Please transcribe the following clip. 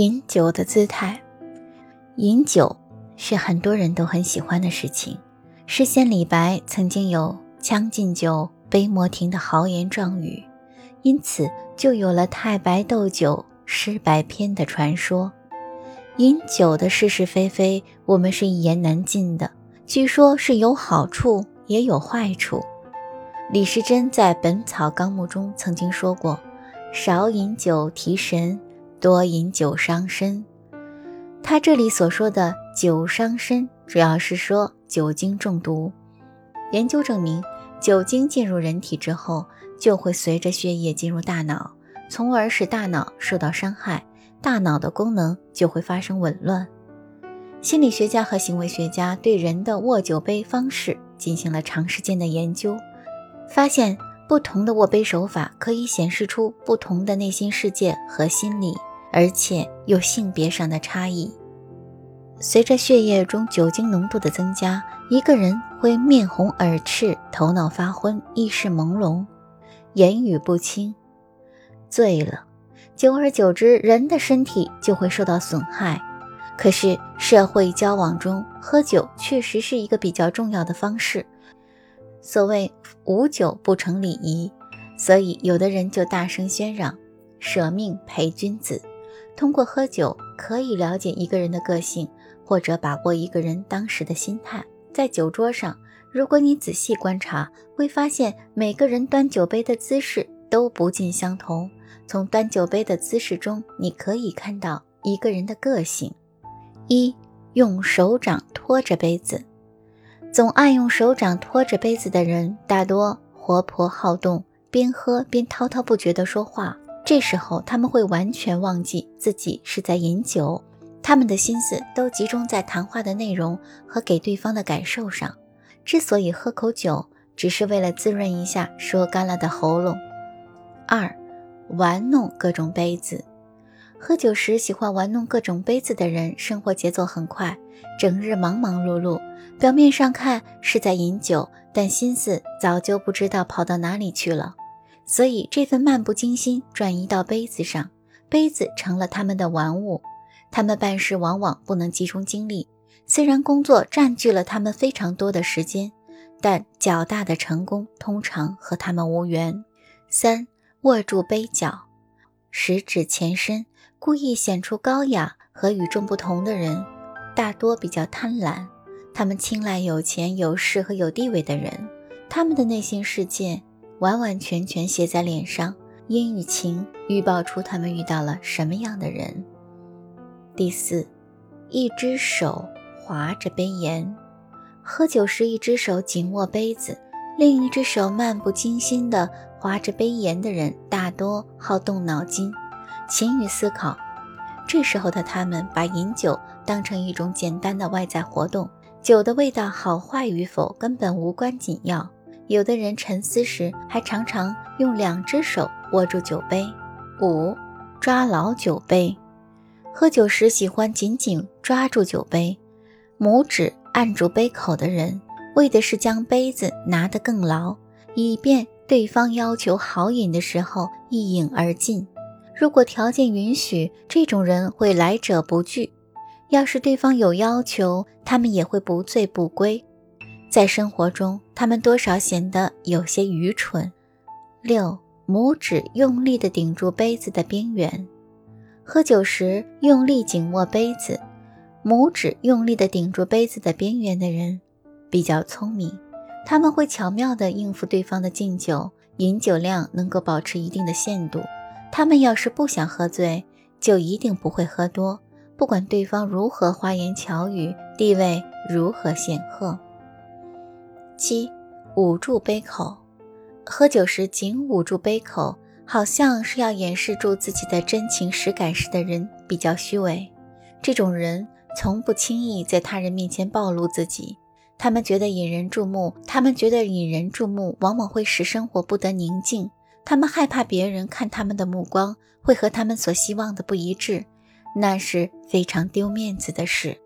饮酒的姿态，饮酒是很多人都很喜欢的事情。诗仙李白曾经有“将进酒，杯莫停”的豪言壮语，因此就有了太白斗酒诗百篇的传说。饮酒的是是非非，我们是一言难尽的。据说是有好处，也有坏处。李时珍在《本草纲目》中曾经说过：“少饮酒提神。”多饮酒伤身，他这里所说的酒伤身，主要是说酒精中毒。研究证明，酒精进入人体之后，就会随着血液进入大脑，从而使大脑受到伤害，大脑的功能就会发生紊乱。心理学家和行为学家对人的握酒杯方式进行了长时间的研究，发现不同的握杯手法可以显示出不同的内心世界和心理。而且有性别上的差异。随着血液中酒精浓度的增加，一个人会面红耳赤、头脑发昏、意识朦胧、言语不清。醉了，久而久之，人的身体就会受到损害。可是社会交往中，喝酒确实是一个比较重要的方式。所谓“无酒不成礼仪”，所以有的人就大声喧嚷：“舍命陪君子。”通过喝酒可以了解一个人的个性，或者把握一个人当时的心态。在酒桌上，如果你仔细观察，会发现每个人端酒杯的姿势都不尽相同。从端酒杯的姿势中，你可以看到一个人的个性。一用手掌托着杯子，总爱用手掌托着杯子的人，大多活泼好动，边喝边滔滔不绝地说话。这时候他们会完全忘记自己是在饮酒，他们的心思都集中在谈话的内容和给对方的感受上。之所以喝口酒，只是为了滋润一下说干了的喉咙。二，玩弄各种杯子。喝酒时喜欢玩弄各种杯子的人，生活节奏很快，整日忙忙碌碌，表面上看是在饮酒，但心思早就不知道跑到哪里去了。所以，这份漫不经心转移到杯子上，杯子成了他们的玩物。他们办事往往不能集中精力，虽然工作占据了他们非常多的时间，但较大的成功通常和他们无缘。三，握住杯角，十指前伸，故意显出高雅和与众不同的人，大多比较贪婪。他们青睐有钱有势和有地位的人，他们的内心世界。完完全全写在脸上，阴与情预报出他们遇到了什么样的人。第四，一只手划着杯沿，喝酒时一只手紧握杯子，另一只手漫不经心地划着杯沿的人，大多好动脑筋，勤于思考。这时候的他们把饮酒当成一种简单的外在活动，酒的味道好坏与否根本无关紧要。有的人沉思时，还常常用两只手握住酒杯。五，抓牢酒杯。喝酒时喜欢紧紧抓住酒杯，拇指按住杯口的人，为的是将杯子拿得更牢，以便对方要求好饮的时候一饮而尽。如果条件允许，这种人会来者不拒；要是对方有要求，他们也会不醉不归。在生活中，他们多少显得有些愚蠢。六，拇指用力地顶住杯子的边缘。喝酒时用力紧握杯子，拇指用力地顶住杯子的边缘的人，比较聪明。他们会巧妙地应付对方的敬酒，饮酒量能够保持一定的限度。他们要是不想喝醉，就一定不会喝多，不管对方如何花言巧语，地位如何显赫。七，捂住杯口，喝酒时紧捂住杯口，好像是要掩饰住自己的真情实感时的人比较虚伪。这种人从不轻易在他人面前暴露自己，他们觉得引人注目，他们觉得引人注目往往会使生活不得宁静。他们害怕别人看他们的目光会和他们所希望的不一致，那是非常丢面子的事。